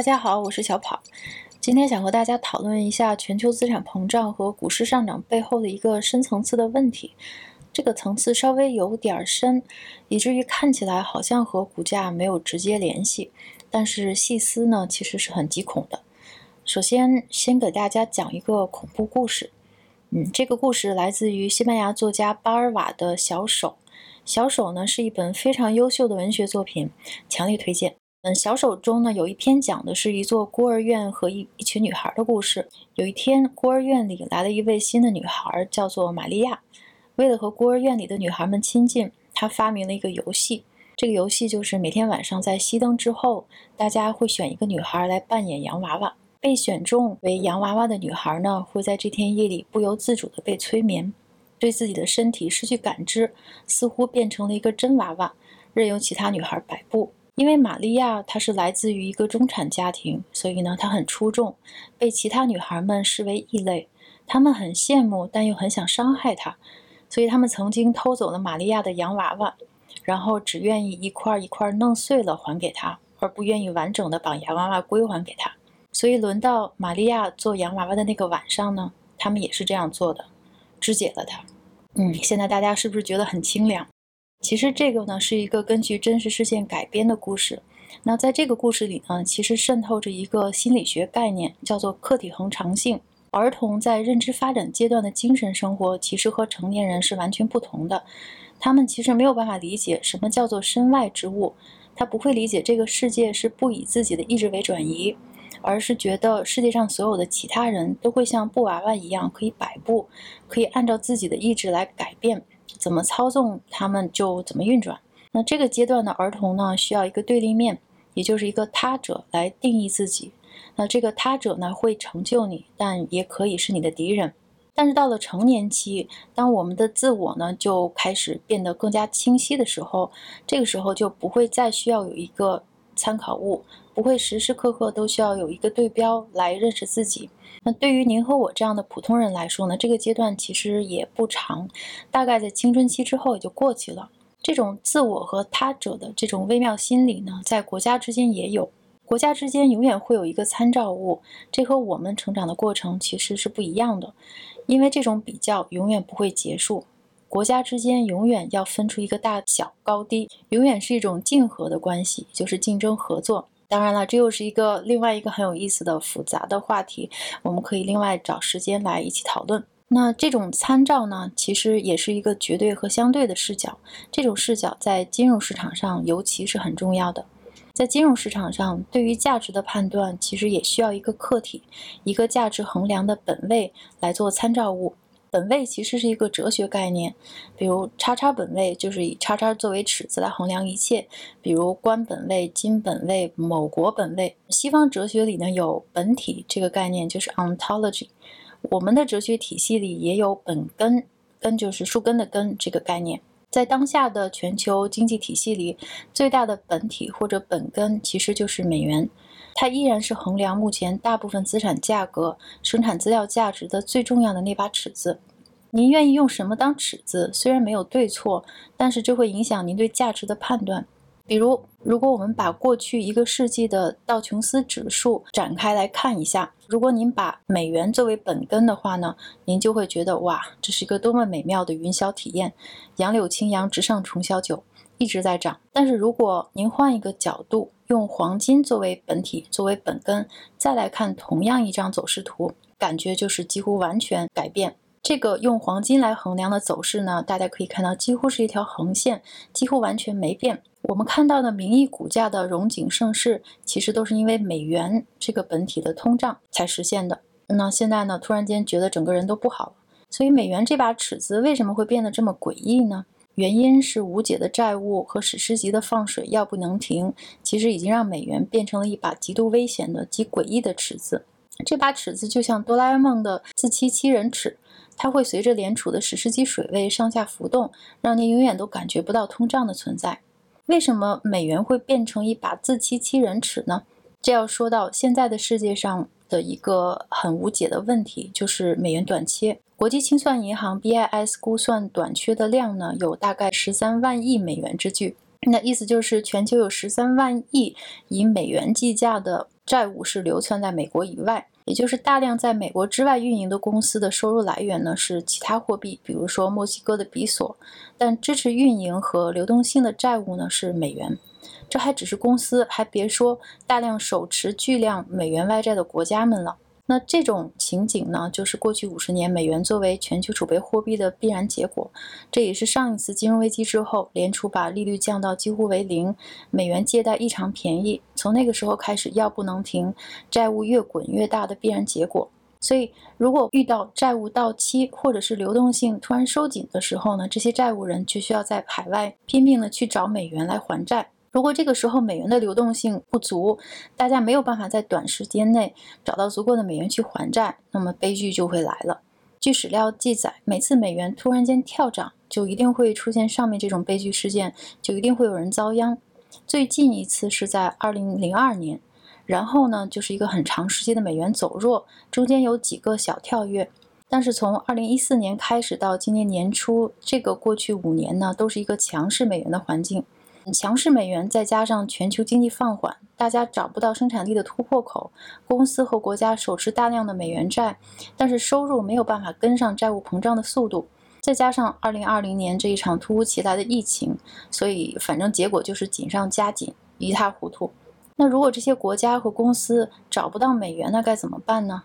大家好，我是小跑。今天想和大家讨论一下全球资产膨胀和股市上涨背后的一个深层次的问题。这个层次稍微有点深，以至于看起来好像和股价没有直接联系，但是细思呢，其实是很极恐的。首先，先给大家讲一个恐怖故事。嗯，这个故事来自于西班牙作家巴尔瓦的《小手》。《小手》呢是一本非常优秀的文学作品，强烈推荐。嗯，《小手》中呢有一篇讲的是一座孤儿院和一一群女孩的故事。有一天，孤儿院里来了一位新的女孩，叫做玛利亚。为了和孤儿院里的女孩们亲近，她发明了一个游戏。这个游戏就是每天晚上在熄灯之后，大家会选一个女孩来扮演洋娃娃。被选中为洋娃娃的女孩呢，会在这天夜里不由自主地被催眠。对自己的身体失去感知，似乎变成了一个真娃娃，任由其他女孩摆布。因为玛利亚她是来自于一个中产家庭，所以呢她很出众，被其他女孩们视为异类。她们很羡慕，但又很想伤害她，所以他们曾经偷走了玛利亚的洋娃娃，然后只愿意一块一块弄碎了还给她，而不愿意完整的把洋娃娃归还给她。所以轮到玛利亚做洋娃娃的那个晚上呢，他们也是这样做的。肢解了她。嗯，现在大家是不是觉得很清凉？其实这个呢是一个根据真实事件改编的故事。那在这个故事里呢，其实渗透着一个心理学概念，叫做客体恒常性。儿童在认知发展阶段的精神生活，其实和成年人是完全不同的。他们其实没有办法理解什么叫做身外之物，他不会理解这个世界是不以自己的意志为转移。而是觉得世界上所有的其他人都会像布娃娃一样可以摆布，可以按照自己的意志来改变，怎么操纵他们就怎么运转。那这个阶段的儿童呢，需要一个对立面，也就是一个他者来定义自己。那这个他者呢，会成就你，但也可以是你的敌人。但是到了成年期，当我们的自我呢就开始变得更加清晰的时候，这个时候就不会再需要有一个参考物。不会时时刻刻都需要有一个对标来认识自己。那对于您和我这样的普通人来说呢，这个阶段其实也不长，大概在青春期之后也就过去了。这种自我和他者的这种微妙心理呢，在国家之间也有，国家之间永远会有一个参照物，这和我们成长的过程其实是不一样的，因为这种比较永远不会结束，国家之间永远要分出一个大小高低，永远是一种竞合的关系，就是竞争合作。当然了，这又是一个另外一个很有意思的复杂的话题，我们可以另外找时间来一起讨论。那这种参照呢，其实也是一个绝对和相对的视角。这种视角在金融市场上尤其是很重要的。在金融市场上，对于价值的判断，其实也需要一个客体，一个价值衡量的本位来做参照物。本位其实是一个哲学概念，比如叉叉本位就是以叉叉作为尺子来衡量一切，比如官本位、金本位、某国本位。西方哲学里呢有本体这个概念，就是 ontology。我们的哲学体系里也有本根，根就是树根的根这个概念。在当下的全球经济体系里，最大的本体或者本根其实就是美元。它依然是衡量目前大部分资产价格、生产资料价值的最重要的那把尺子。您愿意用什么当尺子？虽然没有对错，但是这会影响您对价值的判断。比如，如果我们把过去一个世纪的道琼斯指数展开来看一下，如果您把美元作为本根的话呢，您就会觉得哇，这是一个多么美妙的云霄体验，杨柳青扬直上重霄九。一直在涨，但是如果您换一个角度，用黄金作为本体、作为本根，再来看同样一张走势图，感觉就是几乎完全改变。这个用黄金来衡量的走势呢，大家可以看到，几乎是一条横线，几乎完全没变。我们看到的名义股价的荣景盛世，其实都是因为美元这个本体的通胀才实现的。那现在呢，突然间觉得整个人都不好了，所以美元这把尺子为什么会变得这么诡异呢？原因是无解的债务和史诗级的放水要不能停，其实已经让美元变成了一把极度危险的、极诡异的尺子。这把尺子就像哆啦 A 梦的自欺欺人尺，它会随着联储的史诗级水位上下浮动，让您永远都感觉不到通胀的存在。为什么美元会变成一把自欺欺人尺呢？这要说到现在的世界上的一个很无解的问题，就是美元短缺。国际清算银行 BIS 估算短缺的量呢，有大概十三万亿美元之巨。那意思就是全球有十三万亿以美元计价的债务是流窜在美国以外，也就是大量在美国之外运营的公司的收入来源呢是其他货币，比如说墨西哥的比索，但支持运营和流动性的债务呢是美元。这还只是公司，还别说大量手持巨量美元外债的国家们了。那这种情景呢，就是过去五十年美元作为全球储备货币的必然结果。这也是上一次金融危机之后，联储把利率降到几乎为零，美元借贷异常便宜，从那个时候开始药不能停，债务越滚越大的必然结果。所以，如果遇到债务到期或者是流动性突然收紧的时候呢，这些债务人就需要在海外拼命的去找美元来还债。如果这个时候美元的流动性不足，大家没有办法在短时间内找到足够的美元去还债，那么悲剧就会来了。据史料记载，每次美元突然间跳涨，就一定会出现上面这种悲剧事件，就一定会有人遭殃。最近一次是在二零零二年，然后呢就是一个很长时期的美元走弱，中间有几个小跳跃，但是从二零一四年开始到今年年初，这个过去五年呢都是一个强势美元的环境。强势美元再加上全球经济放缓，大家找不到生产力的突破口，公司和国家手持大量的美元债，但是收入没有办法跟上债务膨胀的速度，再加上2020年这一场突如其来的疫情，所以反正结果就是紧上加紧，一塌糊涂。那如果这些国家和公司找不到美元，那该怎么办呢？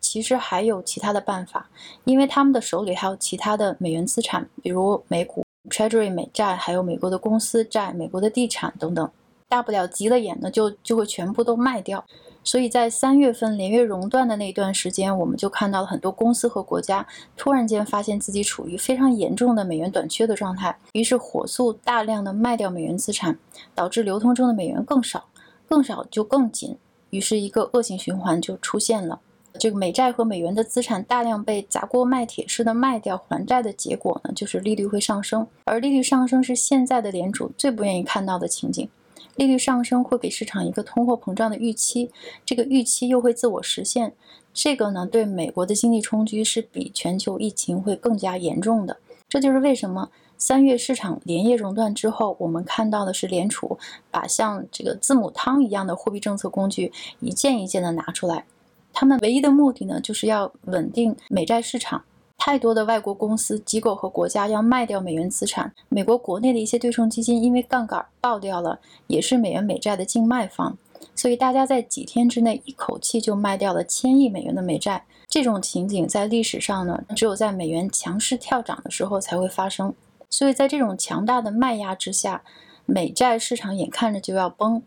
其实还有其他的办法，因为他们的手里还有其他的美元资产，比如美股。Treasury 美债，还有美国的公司债、美国的地产等等，大不了急了眼呢，就就会全部都卖掉。所以在三月份连月熔断的那一段时间，我们就看到了很多公司和国家突然间发现自己处于非常严重的美元短缺的状态，于是火速大量的卖掉美元资产，导致流通中的美元更少，更少就更紧，于是一个恶性循环就出现了。这个美债和美元的资产大量被砸锅卖铁似的卖掉还债的结果呢，就是利率会上升，而利率上升是现在的联储最不愿意看到的情景。利率上升会给市场一个通货膨胀的预期，这个预期又会自我实现，这个呢对美国的经济冲击是比全球疫情会更加严重的。这就是为什么三月市场连夜熔断之后，我们看到的是联储把像这个字母汤一样的货币政策工具一件一件的拿出来。他们唯一的目的呢，就是要稳定美债市场。太多的外国公司、机构和国家要卖掉美元资产。美国国内的一些对冲基金因为杠杆爆掉了，也是美元美债的净卖方。所以大家在几天之内一口气就卖掉了千亿美元的美债。这种情景在历史上呢，只有在美元强势跳涨的时候才会发生。所以在这种强大的卖压之下，美债市场眼看着就要崩。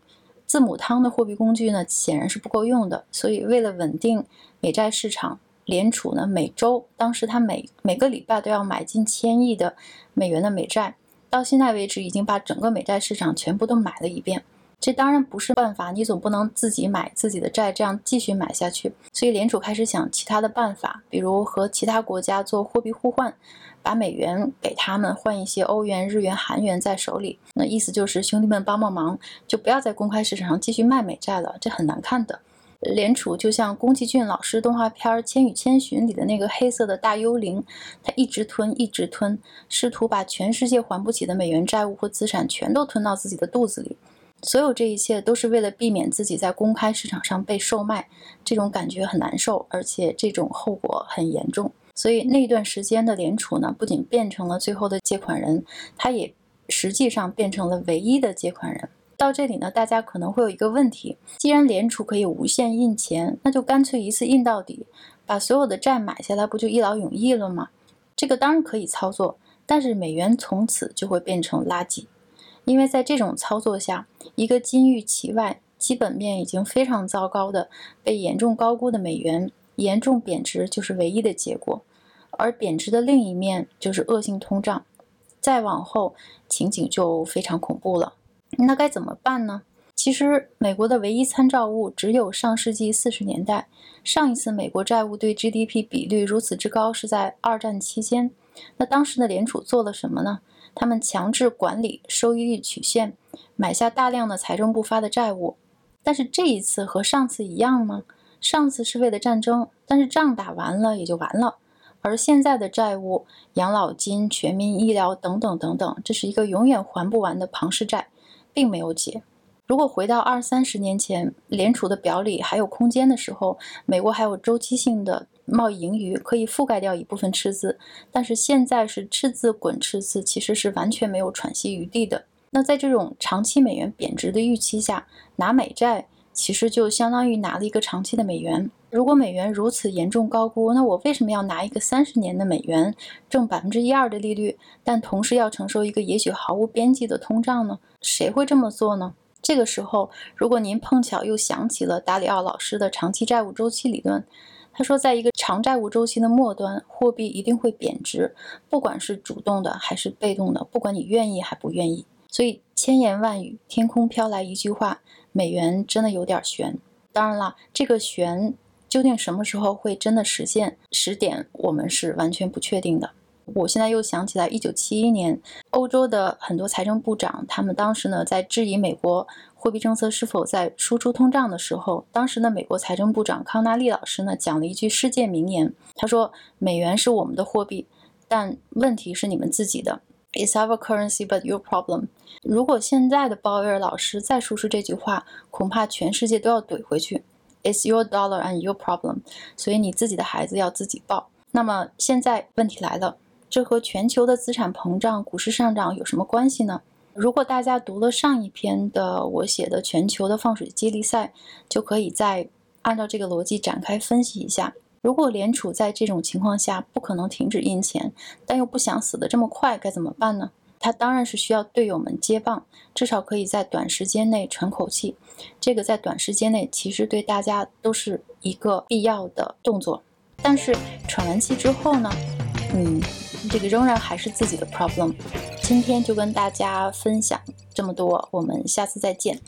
字母汤的货币工具呢，显然是不够用的。所以，为了稳定美债市场，联储呢每周，当时他每每个礼拜都要买进千亿的美元的美债。到现在为止，已经把整个美债市场全部都买了一遍。这当然不是办法，你总不能自己买自己的债，这样继续买下去。所以，联储开始想其他的办法，比如和其他国家做货币互换，把美元给他们，换一些欧元、日元、韩元在手里。那意思就是兄弟们帮帮忙，就不要在公开市场上继续卖美债了，这很难看的。联储就像宫崎骏老师动画片《千与千寻》里的那个黑色的大幽灵，他一直吞，一直吞，试图把全世界还不起的美元债务或资产全都吞到自己的肚子里。所有这一切都是为了避免自己在公开市场上被售卖，这种感觉很难受，而且这种后果很严重。所以那段时间的联储呢，不仅变成了最后的借款人，他也实际上变成了唯一的借款人。到这里呢，大家可能会有一个问题：既然联储可以无限印钱，那就干脆一次印到底，把所有的债买下来，不就一劳永逸了吗？这个当然可以操作，但是美元从此就会变成垃圾。因为在这种操作下，一个金玉其外、基本面已经非常糟糕的、被严重高估的美元严重贬值就是唯一的结果，而贬值的另一面就是恶性通胀。再往后，情景就非常恐怖了。那该怎么办呢？其实，美国的唯一参照物只有上世纪四十年代，上一次美国债务对 GDP 比率如此之高是在二战期间。那当时的联储做了什么呢？他们强制管理收益率曲线，买下大量的财政部发的债务。但是这一次和上次一样吗？上次是为了战争，但是仗打完了也就完了。而现在的债务，养老金、全民医疗等等等等，这是一个永远还不完的庞氏债，并没有解。如果回到二三十年前，联储的表里还有空间的时候，美国还有周期性的贸易盈余可以覆盖掉一部分赤字，但是现在是赤字滚赤字，其实是完全没有喘息余地的。那在这种长期美元贬值的预期下，拿美债其实就相当于拿了一个长期的美元。如果美元如此严重高估，那我为什么要拿一个三十年的美元，挣百分之一二的利率，但同时要承受一个也许毫无边际的通胀呢？谁会这么做呢？这个时候，如果您碰巧又想起了达里奥老师的长期债务周期理论，他说，在一个长债务周期的末端，货币一定会贬值，不管是主动的还是被动的，不管你愿意还不愿意。所以千言万语，天空飘来一句话：美元真的有点悬。当然了，这个悬。究竟什么时候会真的实现？时点我们是完全不确定的。我现在又想起来，一九七一年，欧洲的很多财政部长，他们当时呢在质疑美国货币政策是否在输出通胀的时候，当时的美国财政部长康纳利老师呢讲了一句世界名言，他说：“美元是我们的货币，但问题是你们自己的。It's our currency, but your problem。”如果现在的鲍威尔老师再说出这句话，恐怕全世界都要怼回去。It's your dollar and your problem，所以你自己的孩子要自己抱。那么现在问题来了，这和全球的资产膨胀、股市上涨有什么关系呢？如果大家读了上一篇的我写的全球的放水接力赛，就可以再按照这个逻辑展开分析一下。如果联储在这种情况下不可能停止印钱，但又不想死得这么快，该怎么办呢？他当然是需要队友们接棒，至少可以在短时间内喘口气。这个在短时间内其实对大家都是一个必要的动作。但是喘完气之后呢，嗯，这个仍然还是自己的 problem。今天就跟大家分享这么多，我们下次再见。